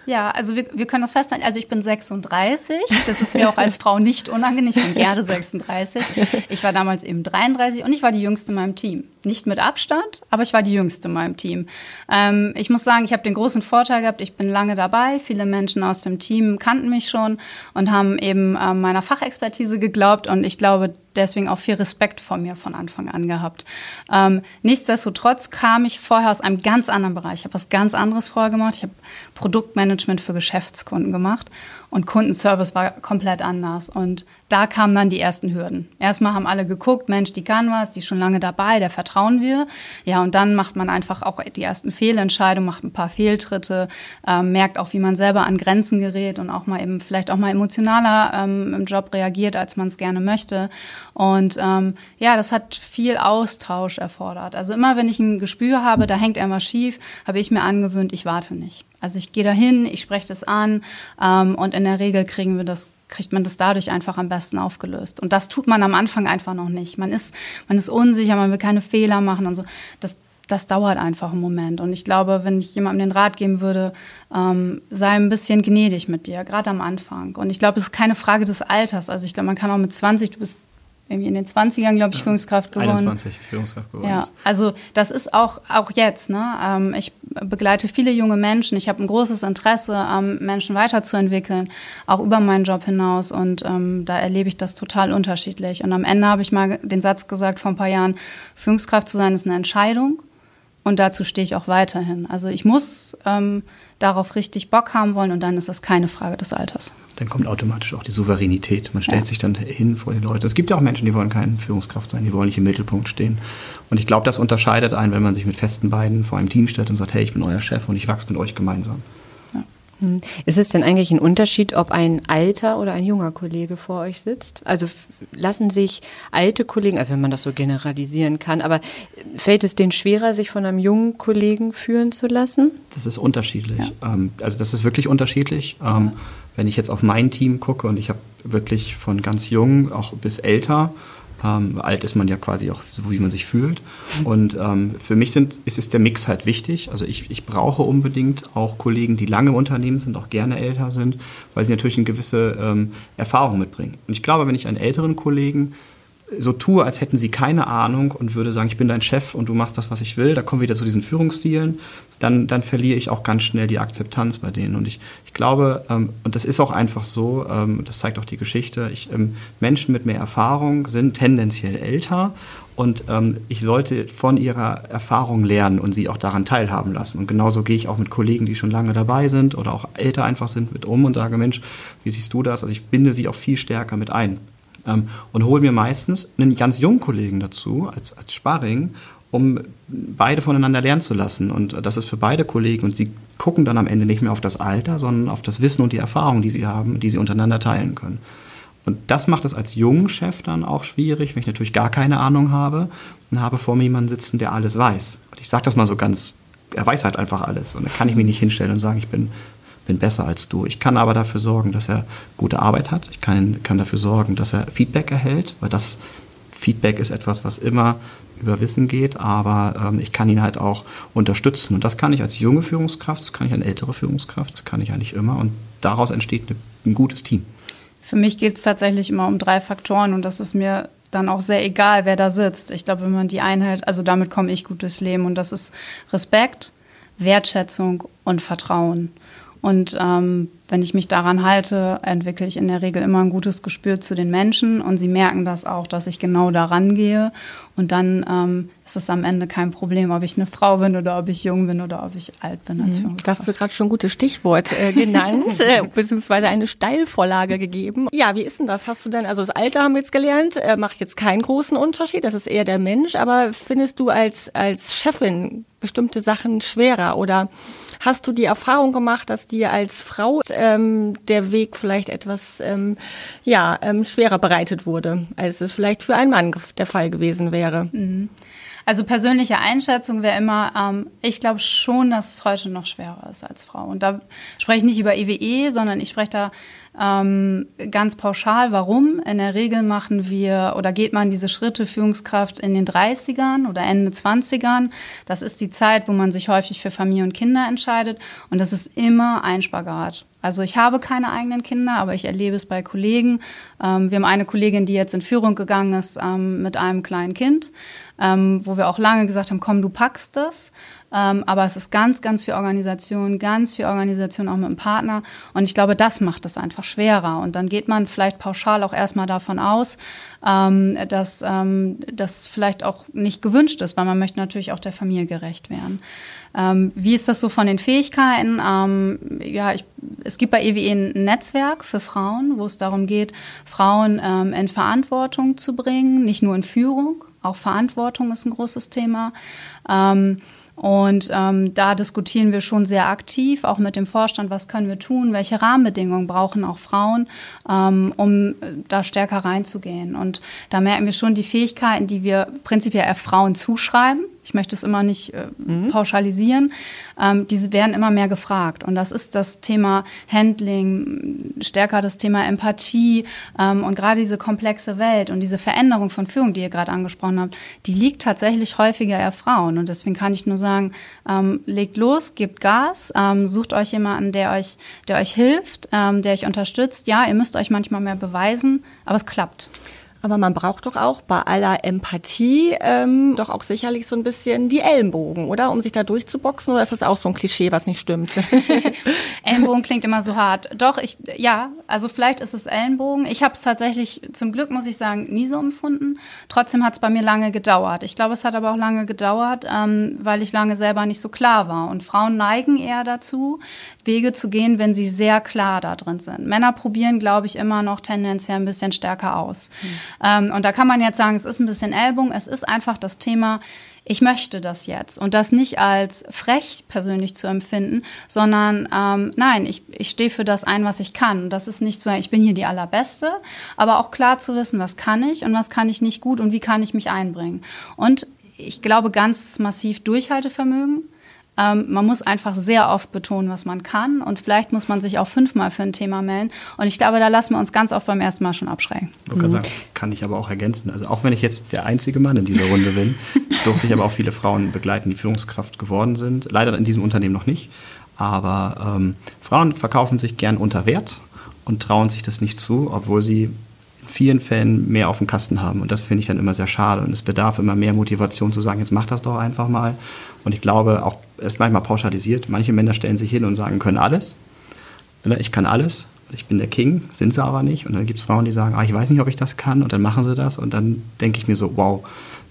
Ja, also wir, wir können das festhalten. Also ich bin 36. Das ist mir auch als Frau nicht unangenehm. Ich bin gerne 36. Ich war damals eben 33 und ich war die Jüngste in meinem Team. Nicht mit Abstand, aber ich war die Jüngste in meinem Team. Ähm, ich muss sagen, ich habe den großen Vorteil gehabt, ich bin lange dabei. Viele Menschen aus dem Team kannten mich schon und haben eben äh, meiner Fachexpertise geglaubt und ich glaube, deswegen auch viel Respekt vor mir von Anfang an gehabt. Ähm, nichtsdestotrotz kam ich vorher aus einem ganz anderen Bereich. Ich habe was ganz anderes vorher gemacht. Ich habe Produktmanagement für Geschäftskunden gemacht und Kundenservice war komplett anders. Und da kamen dann die ersten Hürden. Erstmal haben alle geguckt, Mensch, die kann was, die ist schon lange dabei, der vertrauen wir. Ja, und dann macht man einfach auch die ersten Fehlentscheidungen, macht ein paar Fehltritte, äh, merkt auch, wie man selber an Grenzen gerät und auch mal eben vielleicht auch mal emotionaler ähm, im Job reagiert, als man es gerne möchte. Und ähm, ja, das hat viel Austausch erfordert. Also immer, wenn ich ein Gespür habe, da hängt irgendwas schief, habe ich mir angewöhnt, ich warte nicht. Also ich gehe dahin, ich spreche das an ähm, und in der Regel kriegen wir das kriegt man das dadurch einfach am besten aufgelöst. Und das tut man am Anfang einfach noch nicht. Man ist, man ist unsicher, man will keine Fehler machen und so. Das, das dauert einfach einen Moment. Und ich glaube, wenn ich jemandem den Rat geben würde, ähm, sei ein bisschen gnädig mit dir, gerade am Anfang. Und ich glaube, es ist keine Frage des Alters. Also ich glaube, man kann auch mit 20, du bist irgendwie in den 20ern, glaube ich, ja, Führungskraft geworden. 21 Führungskraft geworden. Ja, also das ist auch, auch jetzt. Ne? Ähm, ich begleite viele junge Menschen. Ich habe ein großes Interesse, ähm, Menschen weiterzuentwickeln, auch über meinen Job hinaus. Und ähm, da erlebe ich das total unterschiedlich. Und am Ende habe ich mal den Satz gesagt vor ein paar Jahren, Führungskraft zu sein ist eine Entscheidung. Und dazu stehe ich auch weiterhin. Also ich muss ähm, darauf richtig Bock haben wollen und dann ist das keine Frage des Alters dann kommt automatisch auch die Souveränität. Man stellt ja. sich dann hin vor den Leuten. Es gibt ja auch Menschen, die wollen keine Führungskraft sein, die wollen nicht im Mittelpunkt stehen. Und ich glaube, das unterscheidet einen, wenn man sich mit festen Beinen vor einem Team stellt und sagt, hey, ich bin euer Chef und ich wachse mit euch gemeinsam. Hm. Ist es denn eigentlich ein Unterschied, ob ein alter oder ein junger Kollege vor euch sitzt? Also lassen sich alte Kollegen, also wenn man das so generalisieren kann, aber fällt es denen schwerer, sich von einem jungen Kollegen führen zu lassen? Das ist unterschiedlich. Ja. Ähm, also das ist wirklich unterschiedlich. Ähm, wenn ich jetzt auf mein Team gucke und ich habe wirklich von ganz jung auch bis älter, ähm, alt ist man ja quasi auch so, wie man sich fühlt. Und ähm, für mich sind, ist, ist der Mix halt wichtig. Also ich, ich brauche unbedingt auch Kollegen, die lange im Unternehmen sind, auch gerne älter sind, weil sie natürlich eine gewisse ähm, Erfahrung mitbringen. Und ich glaube, wenn ich einen älteren Kollegen so tue, als hätten sie keine Ahnung und würde sagen, ich bin dein Chef und du machst das, was ich will, da kommen wir wieder zu diesen Führungsstilen, dann, dann verliere ich auch ganz schnell die Akzeptanz bei denen. Und ich, ich glaube, ähm, und das ist auch einfach so, ähm, das zeigt auch die Geschichte, ich, ähm, Menschen mit mehr Erfahrung sind tendenziell älter und ähm, ich sollte von ihrer Erfahrung lernen und sie auch daran teilhaben lassen. Und genauso gehe ich auch mit Kollegen, die schon lange dabei sind oder auch älter einfach sind, mit um und sage, Mensch, wie siehst du das? Also ich binde sie auch viel stärker mit ein ähm, und hole mir meistens einen ganz jungen Kollegen dazu als, als Sparring, um beide voneinander lernen zu lassen. Und das ist für beide Kollegen. Und sie gucken dann am Ende nicht mehr auf das Alter, sondern auf das Wissen und die Erfahrung, die sie haben, die sie untereinander teilen können. Und das macht es als jungen Chef dann auch schwierig, wenn ich natürlich gar keine Ahnung habe und habe vor mir jemanden sitzen, der alles weiß. Ich sage das mal so ganz, er weiß halt einfach alles. Und da kann ich mich nicht hinstellen und sagen, ich bin bin besser als du. Ich kann aber dafür sorgen, dass er gute Arbeit hat. Ich kann, kann dafür sorgen, dass er Feedback erhält, weil das Feedback ist etwas, was immer über Wissen geht, aber ähm, ich kann ihn halt auch unterstützen. Und das kann ich als junge Führungskraft, das kann ich als ältere Führungskraft, das kann ich eigentlich immer. Und daraus entsteht eine, ein gutes Team. Für mich geht es tatsächlich immer um drei Faktoren und das ist mir dann auch sehr egal, wer da sitzt. Ich glaube, wenn man die Einheit, also damit komme ich gut durchs Leben und das ist Respekt, Wertschätzung und Vertrauen. Und ähm, wenn ich mich daran halte, entwickle ich in der Regel immer ein gutes Gespür zu den Menschen und sie merken das auch, dass ich genau daran gehe. Und dann ähm, ist es am Ende kein Problem, ob ich eine Frau bin oder ob ich jung bin oder ob ich alt bin mhm. Das hast du gerade schon ein gutes Stichwort äh, genannt, äh, beziehungsweise eine Steilvorlage gegeben. Ja, wie ist denn das? Hast du denn, also das Alter haben wir jetzt gelernt, äh, macht jetzt keinen großen Unterschied, das ist eher der Mensch, aber findest du als, als Chefin bestimmte Sachen schwerer oder Hast du die Erfahrung gemacht, dass dir als Frau ähm, der Weg vielleicht etwas ähm, ja, ähm, schwerer bereitet wurde, als es vielleicht für einen Mann der Fall gewesen wäre? Mhm. Also persönliche Einschätzung wäre immer, ähm, ich glaube schon, dass es heute noch schwerer ist als Frau. Und da spreche ich nicht über EWE, sondern ich spreche da Ähm, ganz pauschal, warum? In der Regel machen wir oder geht man diese Schritte Führungskraft in den 30ern oder Ende 20ern. Das ist die Zeit, wo man sich häufig für Familie und Kinder entscheidet. Und das ist immer ein Spagat. Also ich habe keine eigenen Kinder, aber ich erlebe es bei Kollegen. Ähm, wir haben eine Kollegin, die jetzt in Führung gegangen ist ähm, mit einem kleinen Kind, ähm, wo wir auch lange gesagt haben, komm, du packst das. Ähm, aber es ist ganz, ganz viel Organisation, ganz viel Organisation auch mit dem Partner. Und ich glaube, das macht es einfach schwerer. Und dann geht man vielleicht pauschal auch erstmal davon aus, ähm, dass ähm, das vielleicht auch nicht gewünscht ist, weil man möchte natürlich auch der Familie gerecht werden. Ähm, wie ist das so von den Fähigkeiten? Ähm, ja, ich, es gibt bei EWE ein Netzwerk für Frauen, wo es darum geht, Frauen ähm, in Verantwortung zu bringen, nicht nur in Führung, auch Verantwortung ist ein großes Thema. Ähm, und ähm, da diskutieren wir schon sehr aktiv, auch mit dem Vorstand, was können wir tun, welche Rahmenbedingungen brauchen auch Frauen, ähm, um da stärker reinzugehen. Und da merken wir schon die Fähigkeiten, die wir prinzipiell eher Frauen zuschreiben, ich möchte es immer nicht äh, mhm. pauschalisieren, ähm, diese werden immer mehr gefragt. Und das ist das Thema Handling, stärker das Thema Empathie ähm, und gerade diese komplexe Welt und diese Veränderung von Führung, die ihr gerade angesprochen habt, die liegt tatsächlich häufiger eher Frauen. Und deswegen kann ich nur sagen, ähm, legt los, gebt Gas, ähm, sucht euch jemanden, der euch, der euch hilft, ähm, der euch unterstützt. Ja, ihr müsst euch manchmal mehr beweisen, aber es klappt. Aber man braucht doch auch bei aller Empathie ähm, doch auch sicherlich so ein bisschen die Ellenbogen, oder? Um sich da durchzuboxen, oder ist das auch so ein Klischee, was nicht stimmt? Ellenbogen klingt immer so hart. Doch, ich, ja, also vielleicht ist es Ellenbogen. Ich habe es tatsächlich, zum Glück muss ich sagen, nie so empfunden. Trotzdem hat es bei mir lange gedauert. Ich glaube, es hat aber auch lange gedauert, ähm, weil ich lange selber nicht so klar war. Und Frauen neigen eher dazu, Wege zu gehen, wenn sie sehr klar da drin sind. Männer probieren, glaube ich, immer noch tendenziell ein bisschen stärker aus. Mhm. Ähm, und da kann man jetzt sagen, es ist ein bisschen Ellbogen, es ist einfach das Thema, ich möchte das jetzt und das nicht als frech persönlich zu empfinden, sondern ähm, nein, ich, ich stehe für das ein, was ich kann. Und das ist nicht so, ich bin hier die Allerbeste, aber auch klar zu wissen, was kann ich und was kann ich nicht gut und wie kann ich mich einbringen. Und ich glaube ganz massiv Durchhaltevermögen. Ähm, man muss einfach sehr oft betonen, was man kann. Und vielleicht muss man sich auch fünfmal für ein Thema melden. Und ich glaube, da lassen wir uns ganz oft beim ersten Mal schon abschrecken. Ich mhm. sagen, das kann ich aber auch ergänzen. Also auch wenn ich jetzt der einzige Mann in dieser Runde bin, durfte ich aber auch viele Frauen begleiten, die Führungskraft geworden sind. Leider in diesem Unternehmen noch nicht. Aber ähm, Frauen verkaufen sich gern unter Wert und trauen sich das nicht zu, obwohl sie in vielen Fällen mehr auf dem Kasten haben. Und das finde ich dann immer sehr schade. Und es bedarf immer mehr Motivation zu sagen, jetzt mach das doch einfach mal. Und ich glaube, auch ist manchmal pauschalisiert. Manche Männer stellen sich hin und sagen, können alles. Ich kann alles. Ich bin der King, sind sie aber nicht. Und dann gibt es Frauen, die sagen, ah, ich weiß nicht, ob ich das kann. Und dann machen sie das. Und dann denke ich mir so, wow,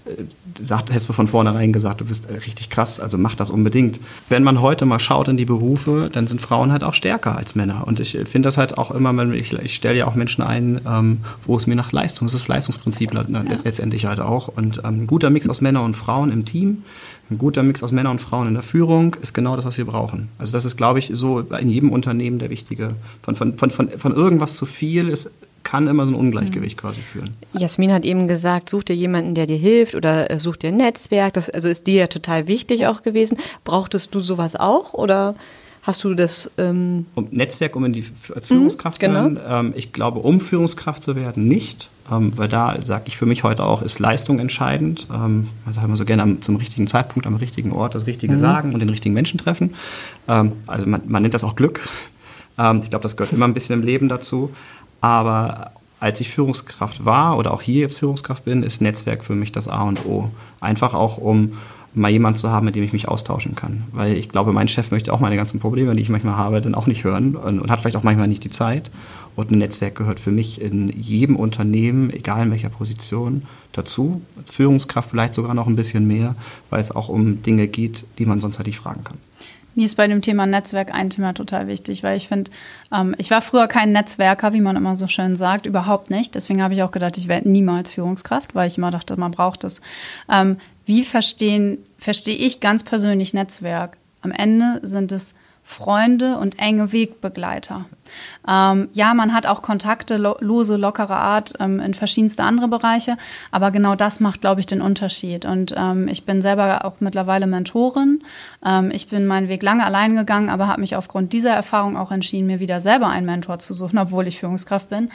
äh, sagt, hättest du von vornherein gesagt, du bist äh, richtig krass, also mach das unbedingt. Wenn man heute mal schaut in die Berufe, dann sind Frauen halt auch stärker als Männer. Und ich finde das halt auch immer, ich, ich stelle ja auch Menschen ein, ähm, wo es mir nach Leistung, das ist das Leistungsprinzip ja. letztendlich halt auch. Und ähm, ein guter Mix aus Männern und Frauen im Team, ein guter Mix aus Männern und Frauen in der Führung ist genau das, was wir brauchen. Also das ist, glaube ich, so in jedem Unternehmen der wichtige. Von, von, von, von, von irgendwas zu viel ist kann immer so ein Ungleichgewicht quasi führen. Jasmin hat eben gesagt, such dir jemanden, der dir hilft oder äh, such dir ein Netzwerk. Das also ist dir ja total wichtig auch gewesen. Brauchtest du sowas auch oder hast du das? Ähm um Netzwerk, um in die, als Führungskraft mhm, genau. zu werden? Ähm, ich glaube, um Führungskraft zu werden, nicht. Ähm, weil da sage ich für mich heute auch, ist Leistung entscheidend. Man sagt immer so gerne am, zum richtigen Zeitpunkt, am richtigen Ort das Richtige mhm. sagen und den richtigen Menschen treffen. Ähm, also man, man nennt das auch Glück. Ich glaube, das gehört immer ein bisschen im Leben dazu. Aber als ich Führungskraft war oder auch hier jetzt Führungskraft bin, ist Netzwerk für mich das A und O. Einfach auch, um mal jemanden zu haben, mit dem ich mich austauschen kann. Weil ich glaube, mein Chef möchte auch meine ganzen Probleme, die ich manchmal habe, dann auch nicht hören und, und hat vielleicht auch manchmal nicht die Zeit. Und ein Netzwerk gehört für mich in jedem Unternehmen, egal in welcher Position, dazu. Als Führungskraft vielleicht sogar noch ein bisschen mehr, weil es auch um Dinge geht, die man sonst halt nicht fragen kann. Mir ist bei dem Thema Netzwerk ein Thema total wichtig, weil ich finde, ähm, ich war früher kein Netzwerker, wie man immer so schön sagt, überhaupt nicht. Deswegen habe ich auch gedacht, ich werde niemals Führungskraft, weil ich immer dachte, man braucht es. Ähm, wie verstehen, verstehe ich ganz persönlich Netzwerk? Am Ende sind es Freunde und enge Wegbegleiter. Ähm, ja, man hat auch Kontakte, lo lose, lockere Art ähm, in verschiedenste andere Bereiche, aber genau das macht, glaube ich, den Unterschied. Und ähm, ich bin selber auch mittlerweile Mentorin. Ähm, ich bin meinen Weg lange allein gegangen, aber habe mich aufgrund dieser Erfahrung auch entschieden, mir wieder selber einen Mentor zu suchen, obwohl ich Führungskraft bin,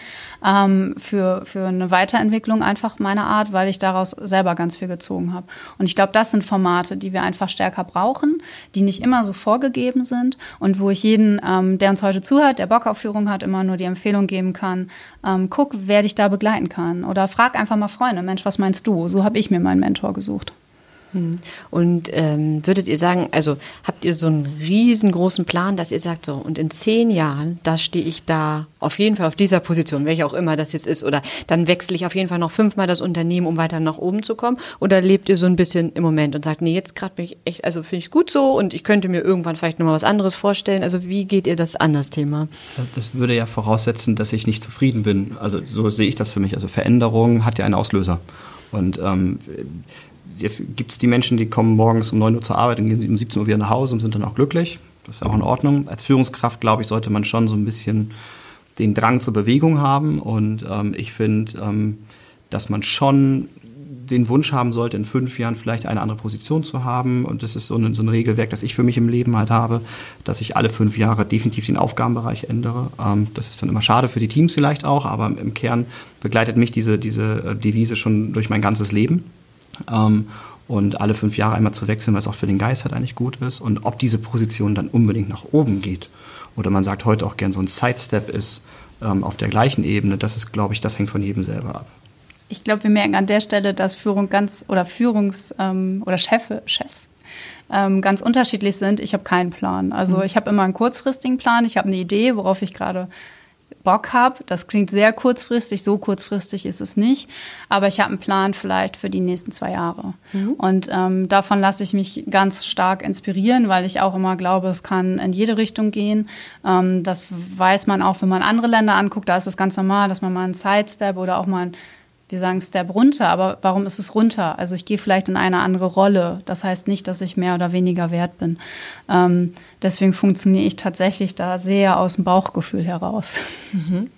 ähm, für, für eine Weiterentwicklung einfach meiner Art, weil ich daraus selber ganz viel gezogen habe. Und ich glaube, das sind Formate, die wir einfach stärker brauchen, die nicht immer so vorgegeben sind und wo ich jeden, ähm, der uns heute zuhört, der Bock auf Führung hat, immer nur die Empfehlung geben kann, ähm, guck, wer dich da begleiten kann. Oder frag einfach mal Freunde, Mensch, was meinst du? So habe ich mir meinen Mentor gesucht. Hm. Und ähm, würdet ihr sagen, also habt ihr so einen riesengroßen Plan, dass ihr sagt, so, und in zehn Jahren, da stehe ich da auf jeden Fall auf dieser Position, welche auch immer das jetzt ist, oder dann wechsle ich auf jeden Fall noch fünfmal das Unternehmen, um weiter nach oben zu kommen? Oder lebt ihr so ein bisschen im Moment und sagt, nee, jetzt gerade bin ich echt, also finde ich gut so und ich könnte mir irgendwann vielleicht nochmal was anderes vorstellen? Also wie geht ihr das an, das Thema? Das würde ja voraussetzen, dass ich nicht zufrieden bin. Also so sehe ich das für mich. Also Veränderung hat ja einen Auslöser. Und ähm, jetzt gibt es die Menschen, die kommen morgens um 9 Uhr zur Arbeit und gehen um 17 Uhr wieder nach Hause und sind dann auch glücklich. Das ist auch in Ordnung. Als Führungskraft, glaube ich, sollte man schon so ein bisschen den Drang zur Bewegung haben. Und ähm, ich finde, ähm, dass man schon den Wunsch haben sollte, in fünf Jahren vielleicht eine andere Position zu haben. Und das ist so ein, so ein Regelwerk, das ich für mich im Leben halt habe, dass ich alle fünf Jahre definitiv den Aufgabenbereich ändere. Ähm, das ist dann immer schade für die Teams vielleicht auch, aber im Kern begleitet mich diese, diese äh, Devise schon durch mein ganzes Leben. Ähm, und alle fünf Jahre einmal zu wechseln, was auch für den Geist halt eigentlich gut ist. Und ob diese Position dann unbedingt nach oben geht oder man sagt heute auch gern so ein Sidestep ist ähm, auf der gleichen Ebene, das ist, glaube ich, das hängt von jedem selber ab. Ich glaube, wir merken an der Stelle, dass Führung ganz oder Führungs- ähm, oder Chefe, Chefs ähm, ganz unterschiedlich sind. Ich habe keinen Plan. Also mhm. ich habe immer einen kurzfristigen Plan. Ich habe eine Idee, worauf ich gerade Bock habe. Das klingt sehr kurzfristig, so kurzfristig ist es nicht. Aber ich habe einen Plan vielleicht für die nächsten zwei Jahre. Mhm. Und ähm, davon lasse ich mich ganz stark inspirieren, weil ich auch immer glaube, es kann in jede Richtung gehen. Ähm, das weiß man auch, wenn man andere Länder anguckt. Da ist es ganz normal, dass man mal einen Sidestep oder auch mal einen wir sagen Step runter, aber warum ist es runter? Also ich gehe vielleicht in eine andere Rolle. Das heißt nicht, dass ich mehr oder weniger wert bin. Ähm, deswegen funktioniere ich tatsächlich da sehr aus dem Bauchgefühl heraus. Mhm.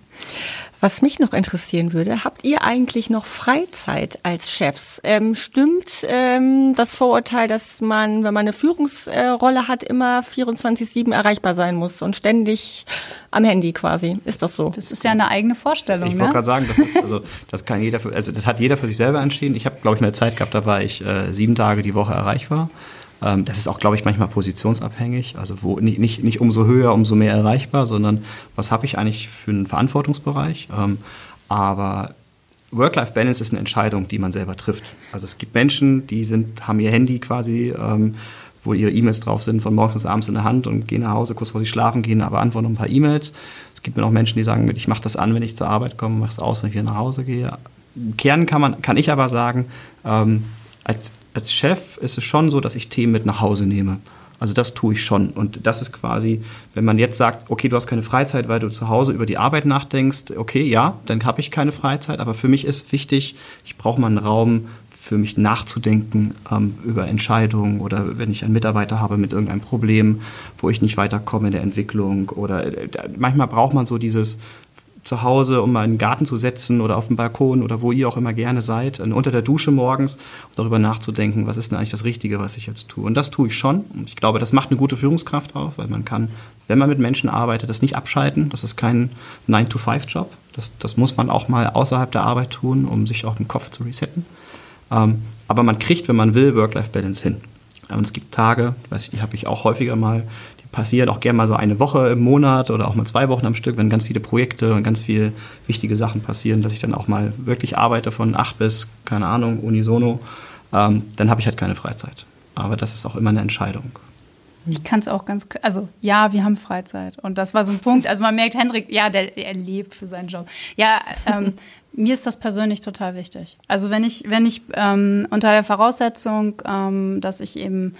Was mich noch interessieren würde, habt ihr eigentlich noch Freizeit als Chefs? Ähm, stimmt ähm, das Vorurteil, dass man, wenn man eine Führungsrolle hat, immer 24-7 erreichbar sein muss und ständig am Handy quasi? Ist das so? Das ist ja eine eigene Vorstellung. Ich wollte ne? gerade sagen, das ist also das kann jeder, für, also das hat jeder für sich selber entschieden. Ich habe, glaube ich, eine Zeit gehabt, da war ich äh, sieben Tage die Woche erreichbar. Ähm, das ist auch, glaube ich, manchmal positionsabhängig. Also wo, nicht, nicht, nicht umso höher, umso mehr erreichbar, sondern was habe ich eigentlich für einen Verantwortungsbereich. Ähm, aber Work-Life-Balance ist eine Entscheidung, die man selber trifft. Also es gibt Menschen, die sind, haben ihr Handy quasi, ähm, wo ihre E-Mails drauf sind, von morgens bis abends in der Hand und gehen nach Hause, kurz vor sie schlafen gehen, aber antworten ein paar E-Mails. Es gibt mir auch Menschen, die sagen, ich mache das an, wenn ich zur Arbeit komme, mache es aus, wenn ich wieder nach Hause gehe. Im Kern kann, man, kann ich aber sagen, ähm, als als Chef ist es schon so, dass ich Themen mit nach Hause nehme. Also das tue ich schon. Und das ist quasi, wenn man jetzt sagt, okay, du hast keine Freizeit, weil du zu Hause über die Arbeit nachdenkst, okay, ja, dann habe ich keine Freizeit. Aber für mich ist wichtig, ich brauche mal einen Raum für mich nachzudenken ähm, über Entscheidungen oder wenn ich einen Mitarbeiter habe mit irgendeinem Problem, wo ich nicht weiterkomme in der Entwicklung oder äh, manchmal braucht man so dieses zu Hause, um mal in den Garten zu setzen oder auf dem Balkon oder wo ihr auch immer gerne seid, unter der Dusche morgens, darüber nachzudenken, was ist denn eigentlich das Richtige, was ich jetzt tue. Und das tue ich schon. Und ich glaube, das macht eine gute Führungskraft auf, weil man kann, wenn man mit Menschen arbeitet, das nicht abschalten. Das ist kein 9-to-5-Job. Das, das muss man auch mal außerhalb der Arbeit tun, um sich auch den Kopf zu resetten. Ähm, aber man kriegt, wenn man will, Work-Life-Balance hin. Und es gibt Tage, weiß ich, die habe ich auch häufiger mal, passiert auch gerne mal so eine Woche im Monat oder auch mal zwei Wochen am Stück, wenn ganz viele Projekte und ganz viele wichtige Sachen passieren, dass ich dann auch mal wirklich arbeite von acht bis, keine Ahnung, unisono, ähm, dann habe ich halt keine Freizeit. Aber das ist auch immer eine Entscheidung. Ich kann es auch ganz, also ja, wir haben Freizeit. Und das war so ein Punkt. Also man merkt, Hendrik, ja, der, er lebt für seinen Job. Ja, ähm, mir ist das persönlich total wichtig. Also wenn ich, wenn ich ähm, unter der Voraussetzung, ähm, dass ich eben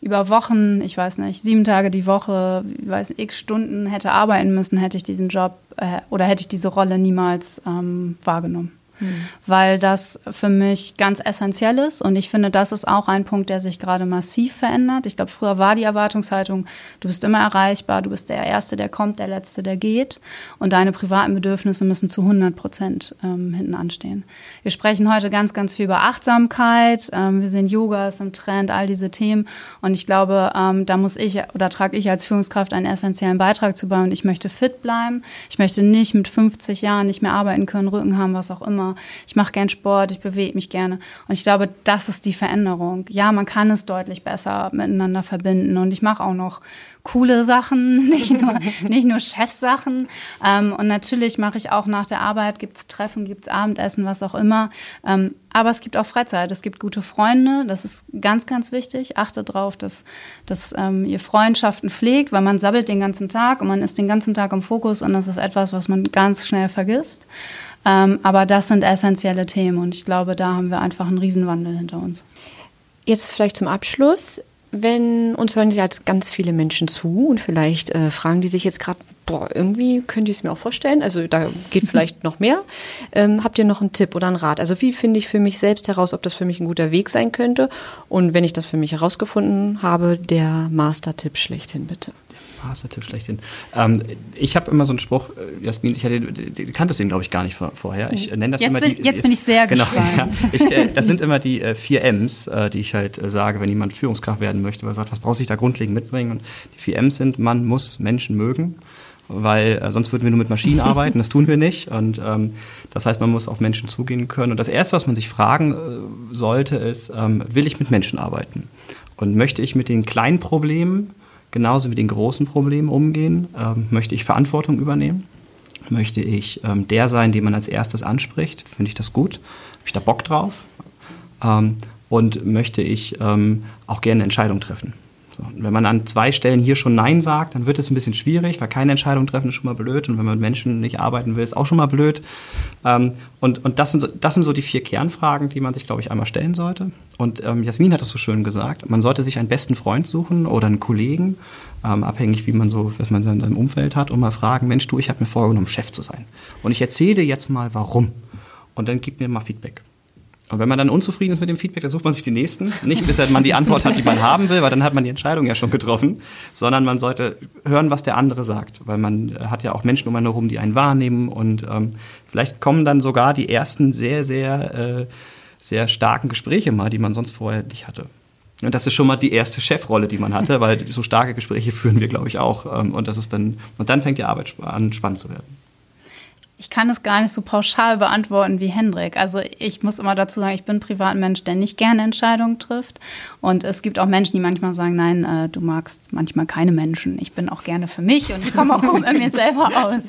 über Wochen, ich weiß nicht, sieben Tage die Woche, ich weiß x Stunden hätte arbeiten müssen, hätte ich diesen Job äh, oder hätte ich diese Rolle niemals ähm, wahrgenommen. Mhm. weil das für mich ganz essentiell ist und ich finde, das ist auch ein Punkt, der sich gerade massiv verändert. Ich glaube, früher war die Erwartungshaltung, du bist immer erreichbar, du bist der Erste, der kommt, der Letzte, der geht und deine privaten Bedürfnisse müssen zu 100 Prozent ähm, hinten anstehen. Wir sprechen heute ganz, ganz viel über Achtsamkeit, ähm, wir sehen Yoga ist im Trend, all diese Themen und ich glaube, ähm, da muss ich oder trage ich als Führungskraft einen essentiellen Beitrag zu bauen. Ich möchte fit bleiben, ich möchte nicht mit 50 Jahren nicht mehr arbeiten können, Rücken haben, was auch immer. Ich mache gern Sport, ich bewege mich gerne. Und ich glaube, das ist die Veränderung. Ja, man kann es deutlich besser miteinander verbinden. Und ich mache auch noch coole Sachen, nicht nur, nicht nur Chefsachen. Ähm, und natürlich mache ich auch nach der Arbeit, gibt es Treffen, gibt es Abendessen, was auch immer. Ähm, aber es gibt auch Freizeit, es gibt gute Freunde, das ist ganz, ganz wichtig. Achte darauf, dass, dass ähm, ihr Freundschaften pflegt, weil man sabbelt den ganzen Tag und man ist den ganzen Tag im Fokus und das ist etwas, was man ganz schnell vergisst. Ähm, aber das sind essentielle Themen und ich glaube, da haben wir einfach einen Riesenwandel hinter uns. Jetzt vielleicht zum Abschluss wenn uns hören jetzt ganz viele Menschen zu und vielleicht äh, fragen die sich jetzt gerade, boah, irgendwie könnte ich es mir auch vorstellen. Also da geht vielleicht noch mehr. Ähm, habt ihr noch einen Tipp oder einen Rat? Also wie finde ich für mich selbst heraus, ob das für mich ein guter Weg sein könnte? Und wenn ich das für mich herausgefunden habe, der Master-Tipp schlechthin bitte. Master-Tipp schlechthin. Ähm, ich habe immer so einen Spruch, äh, Jasmin, ich hatte, du kanntest glaube ich, gar nicht vor, vorher. Ich äh, nenne das jetzt immer bin, die. Jetzt ist, bin ich sehr genau, gespannt. Ja, ich, äh, das sind immer die äh, vier M's, äh, die ich halt äh, sage, wenn jemand Führungskraft werden möchte, weil er sagt, was braucht sich da grundlegend mitbringen? Und die vier M's sind, man muss Menschen mögen weil äh, sonst würden wir nur mit Maschinen arbeiten, das tun wir nicht. Und ähm, das heißt, man muss auf Menschen zugehen können. Und das Erste, was man sich fragen äh, sollte, ist, ähm, will ich mit Menschen arbeiten? Und möchte ich mit den kleinen Problemen genauso mit den großen Problemen umgehen? Ähm, möchte ich Verantwortung übernehmen? Möchte ich ähm, der sein, den man als erstes anspricht? Finde ich das gut? Habe ich da Bock drauf? Ähm, und möchte ich ähm, auch gerne eine Entscheidung treffen? So, wenn man an zwei Stellen hier schon Nein sagt, dann wird es ein bisschen schwierig, weil keine Entscheidung treffen ist schon mal blöd und wenn man mit Menschen nicht arbeiten will, ist auch schon mal blöd. Ähm, und und das, sind so, das sind so die vier Kernfragen, die man sich, glaube ich, einmal stellen sollte. Und ähm, Jasmin hat das so schön gesagt, man sollte sich einen besten Freund suchen oder einen Kollegen, ähm, abhängig wie man so, was man in seinem Umfeld hat, und mal fragen, Mensch, du, ich habe mir vorgenommen, Chef zu sein. Und ich erzähle dir jetzt mal, warum. Und dann gib mir mal Feedback. Und wenn man dann unzufrieden ist mit dem Feedback, dann sucht man sich die nächsten. Nicht bis man die Antwort hat, die man haben will, weil dann hat man die Entscheidung ja schon getroffen, sondern man sollte hören, was der andere sagt, weil man hat ja auch Menschen um einen herum, die einen wahrnehmen und ähm, vielleicht kommen dann sogar die ersten sehr, sehr, äh, sehr starken Gespräche mal, die man sonst vorher nicht hatte. Und das ist schon mal die erste Chefrolle, die man hatte, weil so starke Gespräche führen wir, glaube ich, auch. Ähm, und das ist dann, und dann fängt die Arbeit an, spannend zu werden. Ich kann es gar nicht so pauschal beantworten wie Hendrik. Also ich muss immer dazu sagen, ich bin ein Privatmensch, der nicht gerne Entscheidungen trifft. Und es gibt auch Menschen, die manchmal sagen, nein, äh, du magst manchmal keine Menschen. Ich bin auch gerne für mich und ich komme auch gut mit mir selber aus.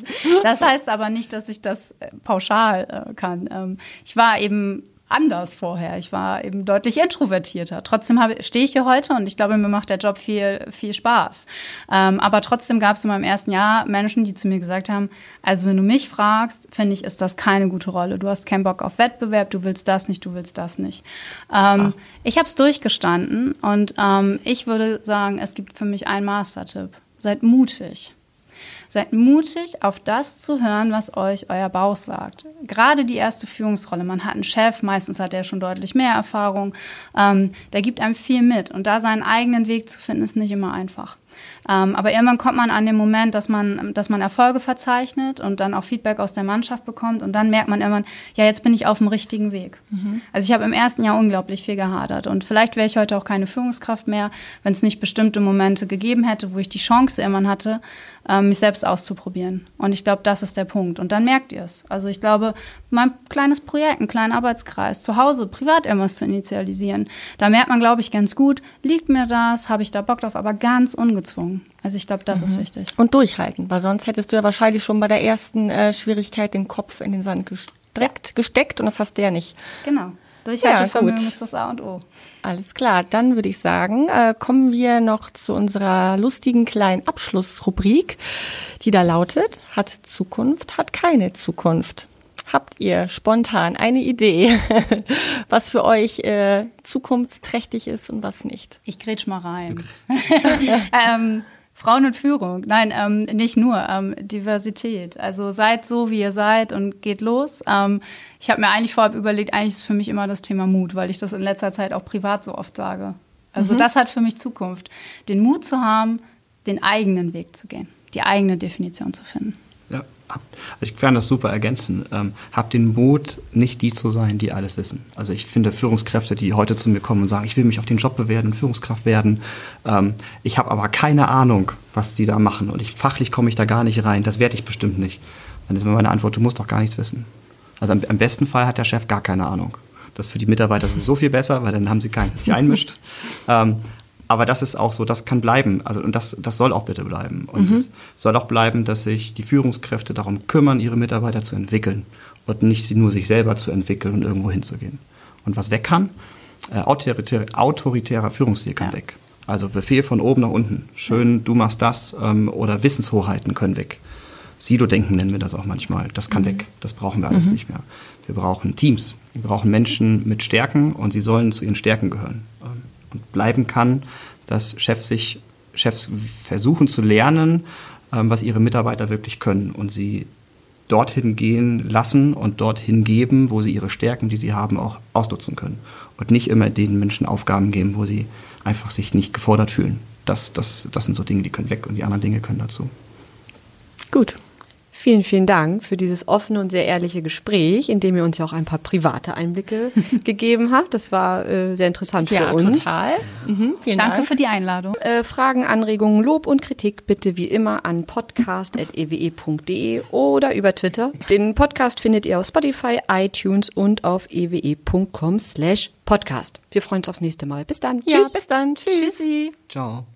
Das heißt aber nicht, dass ich das äh, pauschal äh, kann. Ähm, ich war eben anders vorher. Ich war eben deutlich introvertierter. Trotzdem stehe ich hier heute und ich glaube, mir macht der Job viel, viel Spaß. Ähm, aber trotzdem gab es in meinem ersten Jahr Menschen, die zu mir gesagt haben, also wenn du mich fragst, finde ich, ist das keine gute Rolle. Du hast keinen Bock auf Wettbewerb, du willst das nicht, du willst das nicht. Ähm. Ich habe es durchgestanden und ähm, ich würde sagen, es gibt für mich einen Mastertipp. Seid mutig. Seid mutig, auf das zu hören, was euch euer Bauch sagt. Gerade die erste Führungsrolle. Man hat einen Chef, meistens hat er schon deutlich mehr Erfahrung. Ähm, der gibt einem viel mit. Und da seinen eigenen Weg zu finden, ist nicht immer einfach. Ähm, aber irgendwann kommt man an den Moment, dass man, dass man Erfolge verzeichnet und dann auch Feedback aus der Mannschaft bekommt und dann merkt man irgendwann, ja, jetzt bin ich auf dem richtigen Weg. Mhm. Also ich habe im ersten Jahr unglaublich viel gehadert und vielleicht wäre ich heute auch keine Führungskraft mehr, wenn es nicht bestimmte Momente gegeben hätte, wo ich die Chance irgendwann hatte, ähm, mich selbst auszuprobieren. Und ich glaube, das ist der Punkt. Und dann merkt ihr es. Also ich glaube, mein kleines Projekt, einen kleinen Arbeitskreis, zu Hause privat irgendwas zu initialisieren, da merkt man, glaube ich, ganz gut, liegt mir das, habe ich da Bock drauf, aber ganz ungezwungen. Also ich glaube, das mhm. ist wichtig. Und durchhalten, weil sonst hättest du ja wahrscheinlich schon bei der ersten äh, Schwierigkeit den Kopf in den Sand gestreckt, ja. gesteckt und das hast du ja nicht. Genau. Durchhaltevermögen ja, ist das A und O. Alles klar, dann würde ich sagen, äh, kommen wir noch zu unserer lustigen kleinen Abschlussrubrik, die da lautet, hat Zukunft, hat keine Zukunft. Habt ihr spontan eine Idee, was für euch äh, zukunftsträchtig ist und was nicht? Ich grätsch mal rein. ähm, Frauen und Führung. Nein, ähm, nicht nur. Ähm, Diversität. Also seid so, wie ihr seid und geht los. Ähm, ich habe mir eigentlich vorab überlegt, eigentlich ist für mich immer das Thema Mut, weil ich das in letzter Zeit auch privat so oft sage. Also mhm. das hat für mich Zukunft. Den Mut zu haben, den eigenen Weg zu gehen, die eigene Definition zu finden. Ja, ich kann das super ergänzen. Ähm, habt den Mut, nicht die zu sein, die alles wissen. Also ich finde Führungskräfte, die heute zu mir kommen und sagen, ich will mich auf den Job bewerben, Führungskraft werden. Ähm, ich habe aber keine Ahnung, was die da machen und ich, fachlich komme ich da gar nicht rein. Das werde ich bestimmt nicht. Dann ist mir meine Antwort, du musst doch gar nichts wissen. Also am, am besten Fall hat der Chef gar keine Ahnung. Das ist für die Mitarbeiter sowieso viel besser, weil dann haben sie keinen, der sich einmischt. ähm, aber das ist auch so, das kann bleiben. Also, und das, das soll auch bitte bleiben. Und mhm. es soll auch bleiben, dass sich die Führungskräfte darum kümmern, ihre Mitarbeiter zu entwickeln und nicht nur sich selber zu entwickeln und irgendwo hinzugehen. Und was weg kann, äh, autoritär, autoritärer Führungsstil kann ja. weg. Also Befehl von oben nach unten. Schön, du machst das ähm, oder Wissenshoheiten können weg. Silo-Denken nennen wir das auch manchmal. Das kann mhm. weg. Das brauchen wir alles mhm. nicht mehr. Wir brauchen Teams. Wir brauchen Menschen mit Stärken und sie sollen zu ihren Stärken gehören. Bleiben kann, dass Chefs sich, Chefs versuchen zu lernen, ähm, was ihre Mitarbeiter wirklich können und sie dorthin gehen lassen und dorthin geben, wo sie ihre Stärken, die sie haben, auch ausnutzen können. Und nicht immer den Menschen Aufgaben geben, wo sie einfach sich nicht gefordert fühlen. Das, das, das sind so Dinge, die können weg und die anderen Dinge können dazu. Gut. Vielen, vielen Dank für dieses offene und sehr ehrliche Gespräch, in dem ihr uns ja auch ein paar private Einblicke gegeben habt. Das war äh, sehr interessant ja, für uns. total. Mhm, vielen Danke Dank. für die Einladung. Äh, Fragen, Anregungen, Lob und Kritik bitte wie immer an podcast.ewe.de oder über Twitter. Den Podcast findet ihr auf Spotify, iTunes und auf ewe.com slash podcast. Wir freuen uns aufs nächste Mal. Bis dann. Ja, Tschüss. bis dann. Tschüss. Tschüssi. Ciao.